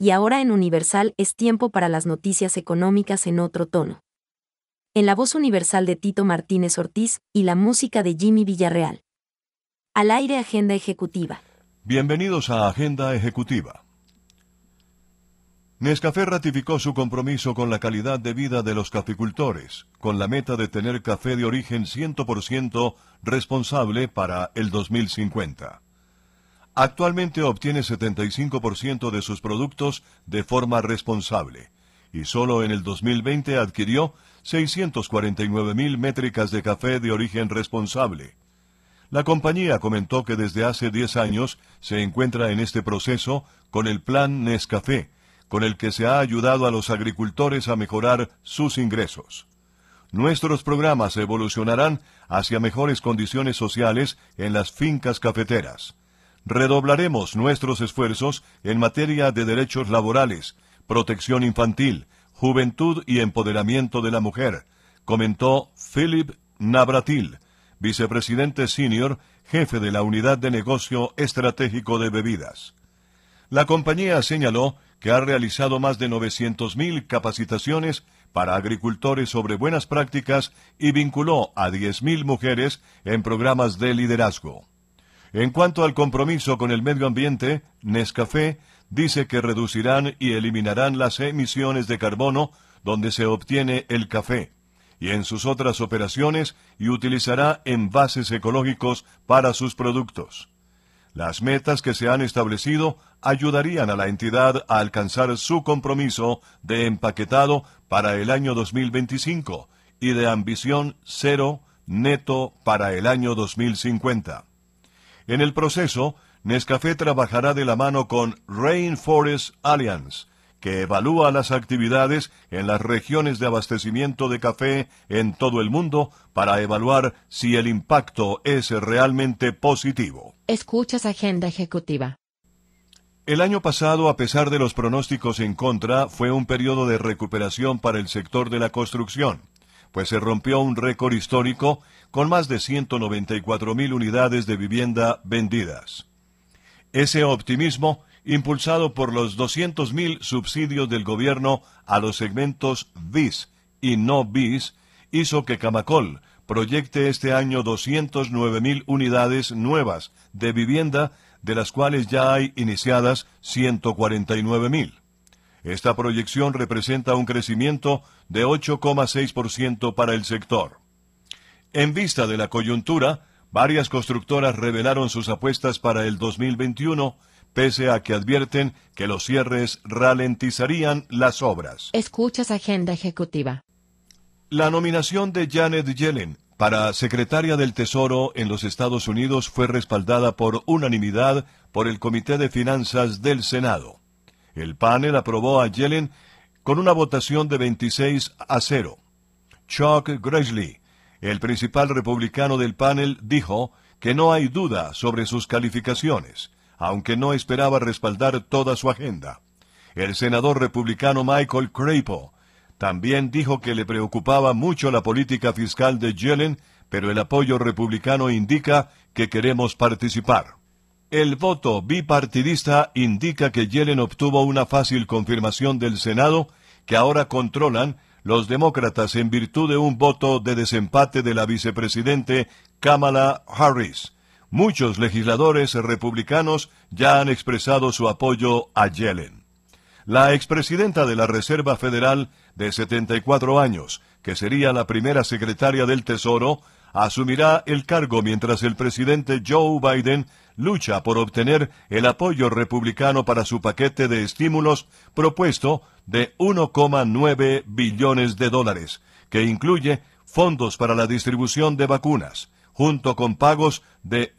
y ahora en Universal es tiempo para las noticias económicas en otro tono. En la voz universal de Tito Martínez Ortiz y la música de Jimmy Villarreal. Al aire Agenda Ejecutiva. Bienvenidos a Agenda Ejecutiva. Nescafé ratificó su compromiso con la calidad de vida de los caficultores, con la meta de tener café de origen 100% responsable para el 2050. Actualmente obtiene 75% de sus productos de forma responsable, y solo en el 2020 adquirió 649.000 métricas de café de origen responsable. La compañía comentó que desde hace 10 años se encuentra en este proceso con el Plan Nescafé, con el que se ha ayudado a los agricultores a mejorar sus ingresos. Nuestros programas evolucionarán hacia mejores condiciones sociales en las fincas cafeteras. Redoblaremos nuestros esfuerzos en materia de derechos laborales, protección infantil, juventud y empoderamiento de la mujer, comentó Philip Navratil, vicepresidente senior, jefe de la Unidad de Negocio Estratégico de Bebidas. La compañía señaló que ha realizado más de 900.000 capacitaciones para agricultores sobre buenas prácticas y vinculó a 10.000 mujeres en programas de liderazgo. En cuanto al compromiso con el medio ambiente, Nescafé dice que reducirán y eliminarán las emisiones de carbono donde se obtiene el café y en sus otras operaciones y utilizará envases ecológicos para sus productos. Las metas que se han establecido ayudarían a la entidad a alcanzar su compromiso de empaquetado para el año 2025 y de ambición cero neto para el año 2050. En el proceso, Nescafé trabajará de la mano con Rainforest Alliance, que evalúa las actividades en las regiones de abastecimiento de café en todo el mundo para evaluar si el impacto es realmente positivo. Escuchas Agenda Ejecutiva. El año pasado, a pesar de los pronósticos en contra, fue un periodo de recuperación para el sector de la construcción, pues se rompió un récord histórico con más de 194 mil unidades de vivienda vendidas. Ese optimismo impulsado por los 200.000 subsidios del gobierno a los segmentos BIS y no BIS, hizo que Camacol proyecte este año 209.000 unidades nuevas de vivienda, de las cuales ya hay iniciadas 149.000. Esta proyección representa un crecimiento de 8,6% para el sector. En vista de la coyuntura, varias constructoras revelaron sus apuestas para el 2021 pese a que advierten que los cierres ralentizarían las obras. Escuchas Agenda Ejecutiva. La nominación de Janet Yellen para secretaria del Tesoro en los Estados Unidos fue respaldada por unanimidad por el Comité de Finanzas del Senado. El panel aprobó a Yellen con una votación de 26 a 0. Chuck Grassley, el principal republicano del panel, dijo que no hay duda sobre sus calificaciones aunque no esperaba respaldar toda su agenda. El senador republicano Michael Crapo también dijo que le preocupaba mucho la política fiscal de Yellen, pero el apoyo republicano indica que queremos participar. El voto bipartidista indica que Yellen obtuvo una fácil confirmación del Senado que ahora controlan los demócratas en virtud de un voto de desempate de la vicepresidente Kamala Harris. Muchos legisladores republicanos ya han expresado su apoyo a Yellen. La expresidenta de la Reserva Federal, de 74 años, que sería la primera secretaria del Tesoro, asumirá el cargo mientras el presidente Joe Biden lucha por obtener el apoyo republicano para su paquete de estímulos propuesto de 1,9 billones de dólares, que incluye fondos para la distribución de vacunas, junto con pagos de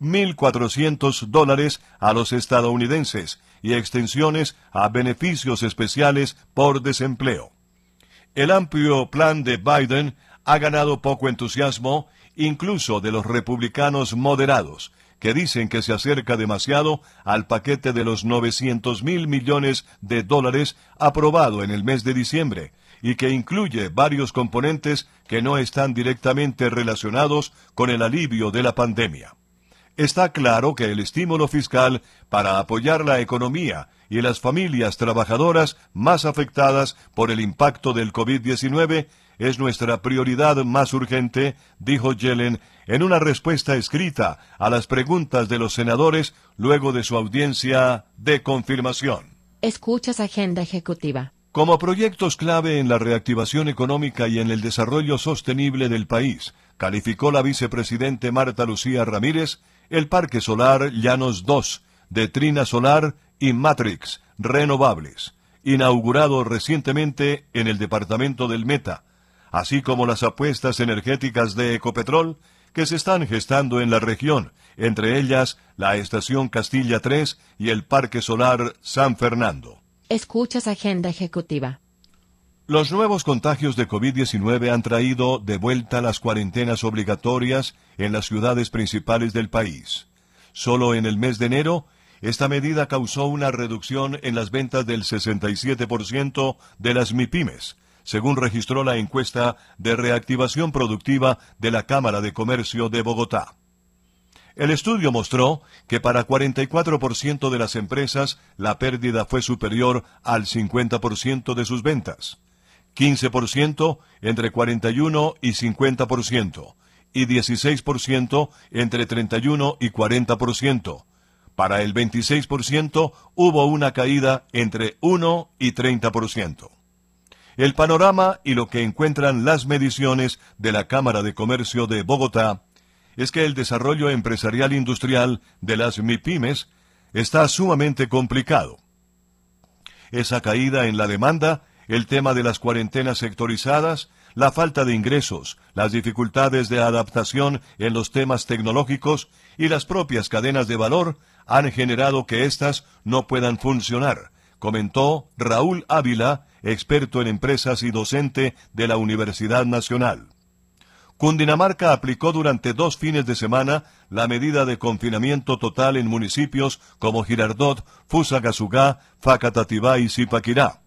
1.400 dólares a los estadounidenses y extensiones a beneficios especiales por desempleo. El amplio plan de Biden ha ganado poco entusiasmo, incluso de los republicanos moderados, que dicen que se acerca demasiado al paquete de los 900 mil millones de dólares aprobado en el mes de diciembre, y que incluye varios componentes que no están directamente relacionados con el alivio de la pandemia. Está claro que el estímulo fiscal para apoyar la economía y las familias trabajadoras más afectadas por el impacto del COVID-19 es nuestra prioridad más urgente, dijo Yellen en una respuesta escrita a las preguntas de los senadores luego de su audiencia de confirmación. Escuchas Agenda Ejecutiva. Como proyectos clave en la reactivación económica y en el desarrollo sostenible del país, calificó la vicepresidente Marta Lucía Ramírez el Parque Solar Llanos 2 de Trina Solar y Matrix Renovables, inaugurado recientemente en el departamento del Meta, así como las apuestas energéticas de Ecopetrol que se están gestando en la región, entre ellas la Estación Castilla 3 y el Parque Solar San Fernando. Escuchas Agenda Ejecutiva. Los nuevos contagios de COVID-19 han traído de vuelta las cuarentenas obligatorias en las ciudades principales del país. Solo en el mes de enero, esta medida causó una reducción en las ventas del 67% de las MIPIMES, según registró la encuesta de reactivación productiva de la Cámara de Comercio de Bogotá. El estudio mostró que para 44% de las empresas la pérdida fue superior al 50% de sus ventas, 15% entre 41 y 50%, y 16% entre 31 y 40%. Para el 26% hubo una caída entre 1 y 30%. El panorama y lo que encuentran las mediciones de la Cámara de Comercio de Bogotá es que el desarrollo empresarial industrial de las MIPIMES está sumamente complicado. Esa caída en la demanda, el tema de las cuarentenas sectorizadas, la falta de ingresos, las dificultades de adaptación en los temas tecnológicos y las propias cadenas de valor han generado que éstas no puedan funcionar, comentó Raúl Ávila, experto en empresas y docente de la Universidad Nacional. Cundinamarca aplicó durante dos fines de semana la medida de confinamiento total en municipios como Girardot, Fusagasugá, Facatativá y Zipaquirá.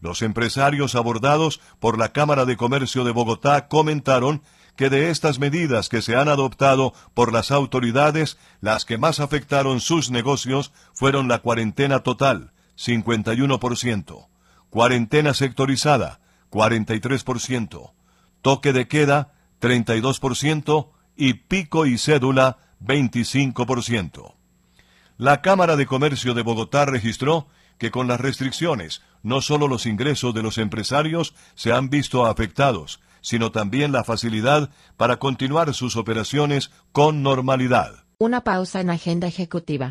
Los empresarios abordados por la Cámara de Comercio de Bogotá comentaron que de estas medidas que se han adoptado por las autoridades, las que más afectaron sus negocios fueron la cuarentena total, 51%, cuarentena sectorizada, 43%, toque de queda, 32% y pico y cédula 25%. La Cámara de Comercio de Bogotá registró que con las restricciones no solo los ingresos de los empresarios se han visto afectados, sino también la facilidad para continuar sus operaciones con normalidad. Una pausa en agenda ejecutiva.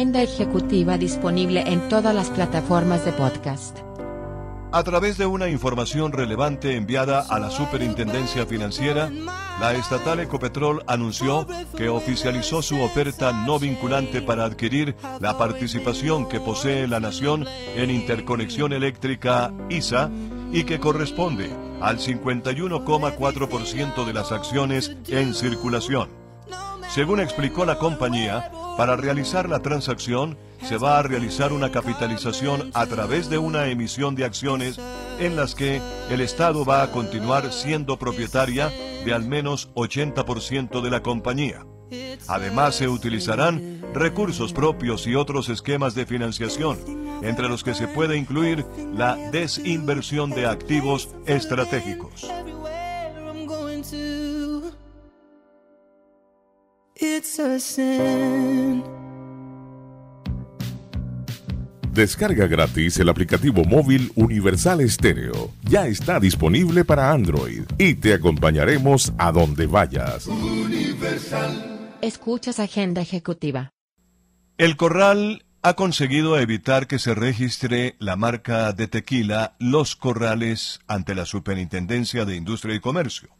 Agenda ejecutiva disponible en todas las plataformas de podcast. A través de una información relevante enviada a la Superintendencia Financiera, la estatal Ecopetrol anunció que oficializó su oferta no vinculante para adquirir la participación que posee la nación en interconexión eléctrica ISA y que corresponde al 51,4% de las acciones en circulación. Según explicó la compañía, para realizar la transacción, se va a realizar una capitalización a través de una emisión de acciones en las que el Estado va a continuar siendo propietaria de al menos 80% de la compañía. Además, se utilizarán recursos propios y otros esquemas de financiación, entre los que se puede incluir la desinversión de activos estratégicos. Descarga gratis el aplicativo móvil Universal Estéreo. Ya está disponible para Android y te acompañaremos a donde vayas. Escuchas Agenda Ejecutiva. El Corral ha conseguido evitar que se registre la marca de tequila Los Corrales ante la Superintendencia de Industria y Comercio.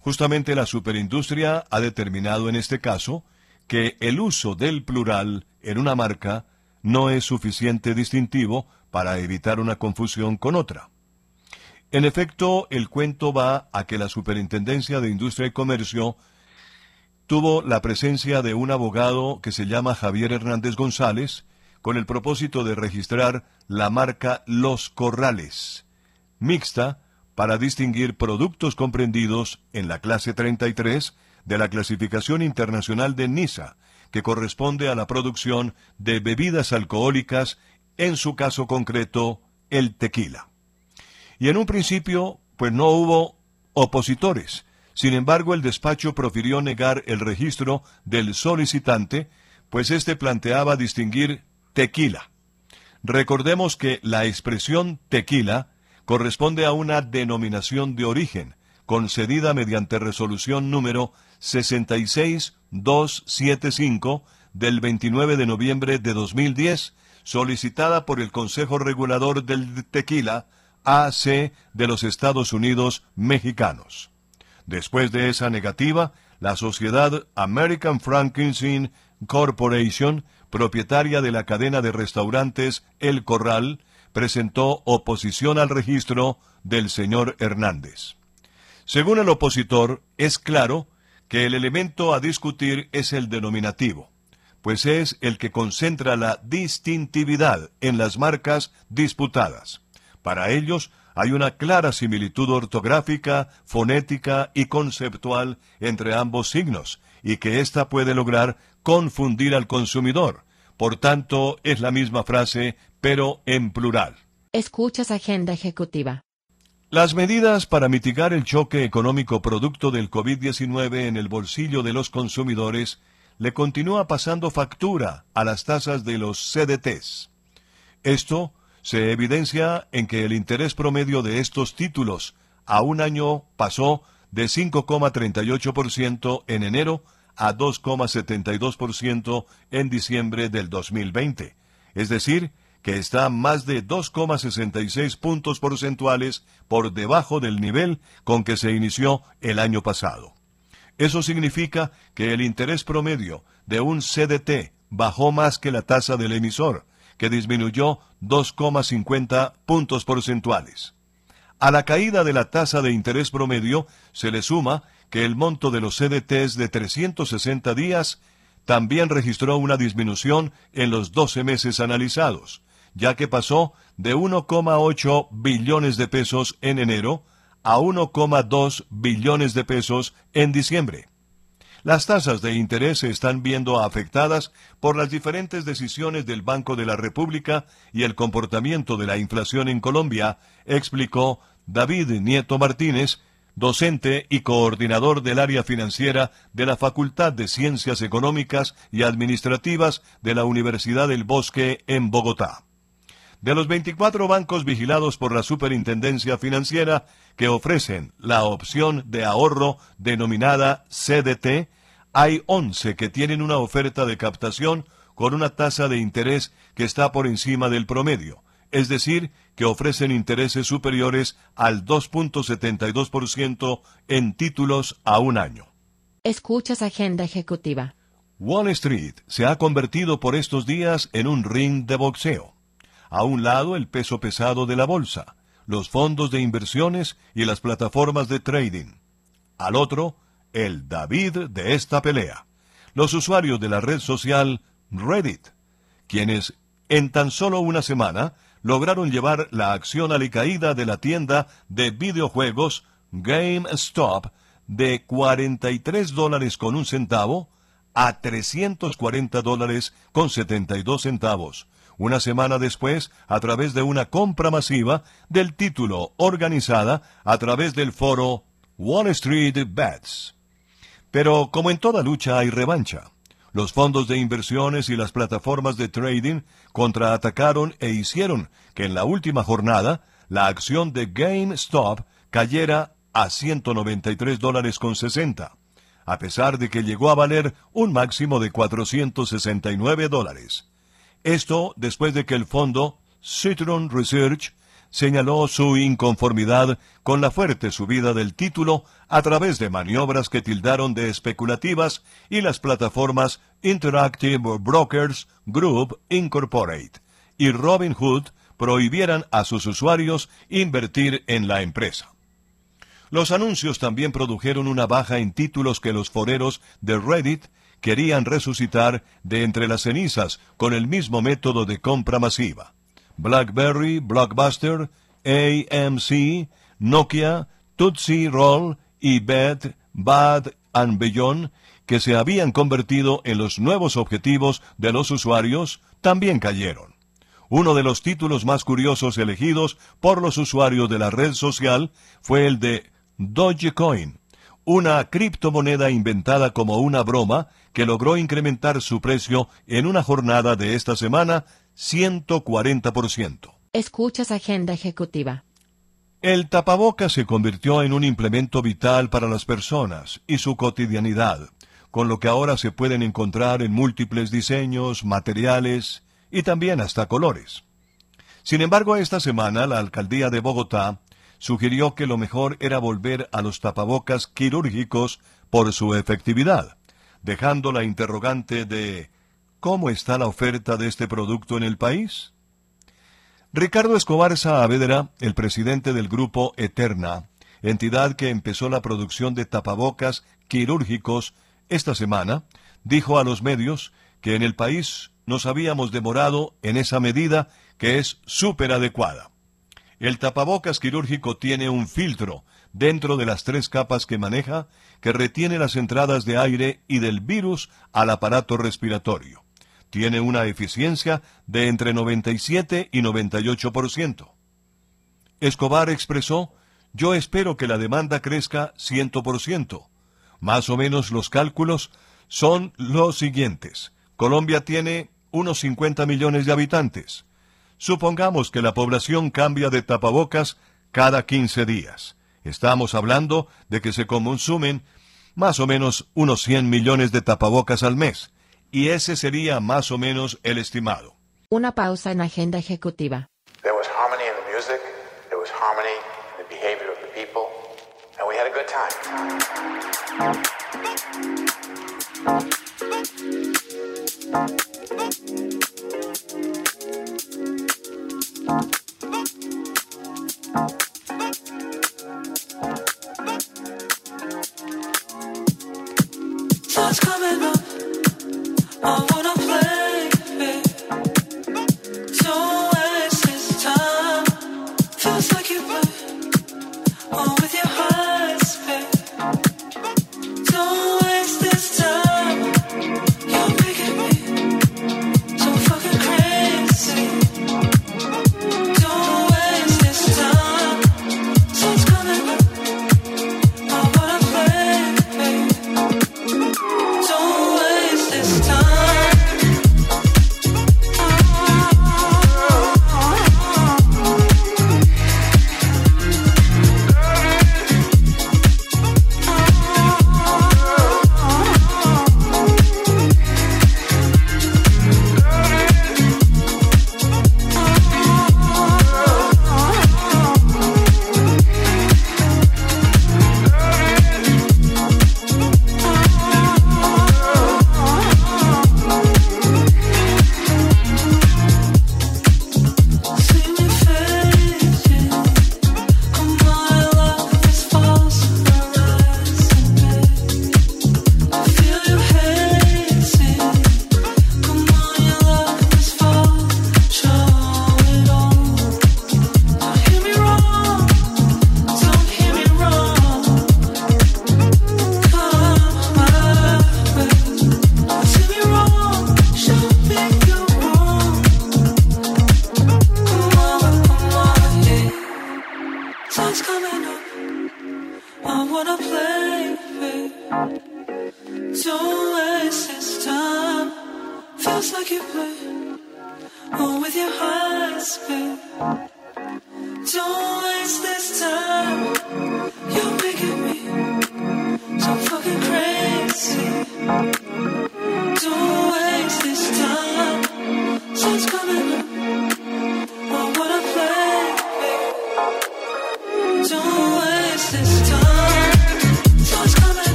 Justamente la superindustria ha determinado en este caso que el uso del plural en una marca no es suficiente distintivo para evitar una confusión con otra. En efecto, el cuento va a que la Superintendencia de Industria y Comercio tuvo la presencia de un abogado que se llama Javier Hernández González, con el propósito de registrar la marca Los Corrales, mixta para distinguir productos comprendidos en la clase 33 de la clasificación internacional de NISA, que corresponde a la producción de bebidas alcohólicas, en su caso concreto, el tequila. Y en un principio, pues no hubo opositores. Sin embargo, el despacho profirió negar el registro del solicitante, pues éste planteaba distinguir tequila. Recordemos que la expresión tequila corresponde a una denominación de origen, concedida mediante resolución número 66275 del 29 de noviembre de 2010, solicitada por el Consejo Regulador del Tequila, AC de los Estados Unidos mexicanos. Después de esa negativa, la sociedad American Frankenstein Corporation, propietaria de la cadena de restaurantes El Corral, presentó oposición al registro del señor Hernández. Según el opositor, es claro que el elemento a discutir es el denominativo, pues es el que concentra la distintividad en las marcas disputadas. Para ellos hay una clara similitud ortográfica, fonética y conceptual entre ambos signos, y que ésta puede lograr confundir al consumidor. Por tanto, es la misma frase, pero en plural. Escuchas Agenda Ejecutiva. Las medidas para mitigar el choque económico producto del COVID-19 en el bolsillo de los consumidores le continúa pasando factura a las tasas de los CDTs. Esto se evidencia en que el interés promedio de estos títulos a un año pasó de 5,38% en enero a 2,72% en diciembre del 2020, es decir, que está más de 2,66 puntos porcentuales por debajo del nivel con que se inició el año pasado. Eso significa que el interés promedio de un CDT bajó más que la tasa del emisor, que disminuyó 2,50 puntos porcentuales. A la caída de la tasa de interés promedio se le suma que el monto de los CDTs de 360 días también registró una disminución en los 12 meses analizados, ya que pasó de 1,8 billones de pesos en enero a 1,2 billones de pesos en diciembre. Las tasas de interés se están viendo afectadas por las diferentes decisiones del Banco de la República y el comportamiento de la inflación en Colombia, explicó David Nieto Martínez, docente y coordinador del área financiera de la Facultad de Ciencias Económicas y Administrativas de la Universidad del Bosque en Bogotá. De los 24 bancos vigilados por la Superintendencia Financiera que ofrecen la opción de ahorro denominada CDT, hay 11 que tienen una oferta de captación con una tasa de interés que está por encima del promedio, es decir, que ofrecen intereses superiores al 2.72% en títulos a un año. Escuchas Agenda Ejecutiva. Wall Street se ha convertido por estos días en un ring de boxeo. A un lado el peso pesado de la bolsa, los fondos de inversiones y las plataformas de trading. Al otro, el David de esta pelea. Los usuarios de la red social Reddit, quienes en tan solo una semana lograron llevar la acción alicaída de la tienda de videojuegos GameStop de 43 dólares con un centavo a 340 dólares con 72 centavos, una semana después a través de una compra masiva del título organizada a través del foro Wall Street Bets. Pero como en toda lucha hay revancha. Los fondos de inversiones y las plataformas de trading contraatacaron e hicieron que en la última jornada la acción de GameStop cayera a 193 dólares con 60, a pesar de que llegó a valer un máximo de 469 dólares. Esto después de que el fondo Citron Research señaló su inconformidad con la fuerte subida del título a través de maniobras que tildaron de especulativas y las plataformas Interactive Brokers Group Incorporate y Robinhood prohibieran a sus usuarios invertir en la empresa. Los anuncios también produjeron una baja en títulos que los foreros de Reddit querían resucitar de entre las cenizas con el mismo método de compra masiva. BlackBerry, Blockbuster, AMC, Nokia, Tootsie Roll y Bed, Bad and Beyond, que se habían convertido en los nuevos objetivos de los usuarios, también cayeron. Uno de los títulos más curiosos elegidos por los usuarios de la red social fue el de Dogecoin, una criptomoneda inventada como una broma que logró incrementar su precio en una jornada de esta semana 140%. Escuchas Agenda Ejecutiva. El tapaboca se convirtió en un implemento vital para las personas y su cotidianidad, con lo que ahora se pueden encontrar en múltiples diseños, materiales y también hasta colores. Sin embargo, esta semana la alcaldía de Bogotá sugirió que lo mejor era volver a los tapabocas quirúrgicos por su efectividad, dejando la interrogante de ¿cómo está la oferta de este producto en el país? Ricardo Escobar Saavedra, el presidente del grupo Eterna, entidad que empezó la producción de tapabocas quirúrgicos esta semana, dijo a los medios que en el país nos habíamos demorado en esa medida que es súper adecuada. El tapabocas quirúrgico tiene un filtro dentro de las tres capas que maneja que retiene las entradas de aire y del virus al aparato respiratorio. Tiene una eficiencia de entre 97 y 98%. Escobar expresó, yo espero que la demanda crezca 100%. Más o menos los cálculos son los siguientes. Colombia tiene unos 50 millones de habitantes. Supongamos que la población cambia de tapabocas cada 15 días. Estamos hablando de que se consumen más o menos unos 100 millones de tapabocas al mes, y ese sería más o menos el estimado. Una pausa en Agenda Ejecutiva.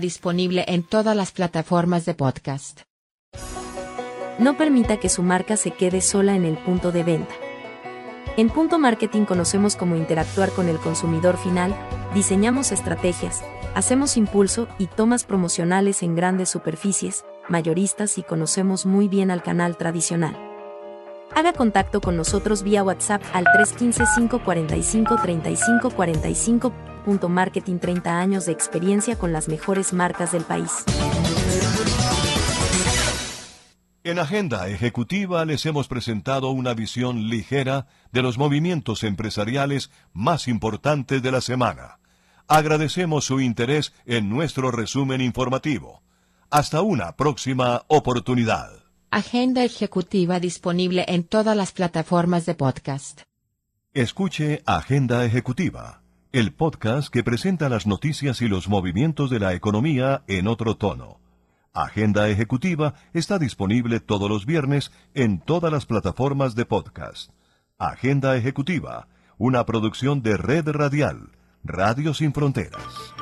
Disponible en todas las plataformas de podcast. No permita que su marca se quede sola en el punto de venta. En Punto Marketing conocemos cómo interactuar con el consumidor final, diseñamos estrategias, hacemos impulso y tomas promocionales en grandes superficies, mayoristas y conocemos muy bien al canal tradicional. Haga contacto con nosotros vía WhatsApp al 315-545-3545. Punto Marketing 30 años de experiencia con las mejores marcas del país. En Agenda Ejecutiva les hemos presentado una visión ligera de los movimientos empresariales más importantes de la semana. Agradecemos su interés en nuestro resumen informativo. Hasta una próxima oportunidad. Agenda ejecutiva disponible en todas las plataformas de podcast. Escuche Agenda Ejecutiva, el podcast que presenta las noticias y los movimientos de la economía en otro tono. Agenda Ejecutiva está disponible todos los viernes en todas las plataformas de podcast. Agenda Ejecutiva, una producción de Red Radial, Radio Sin Fronteras.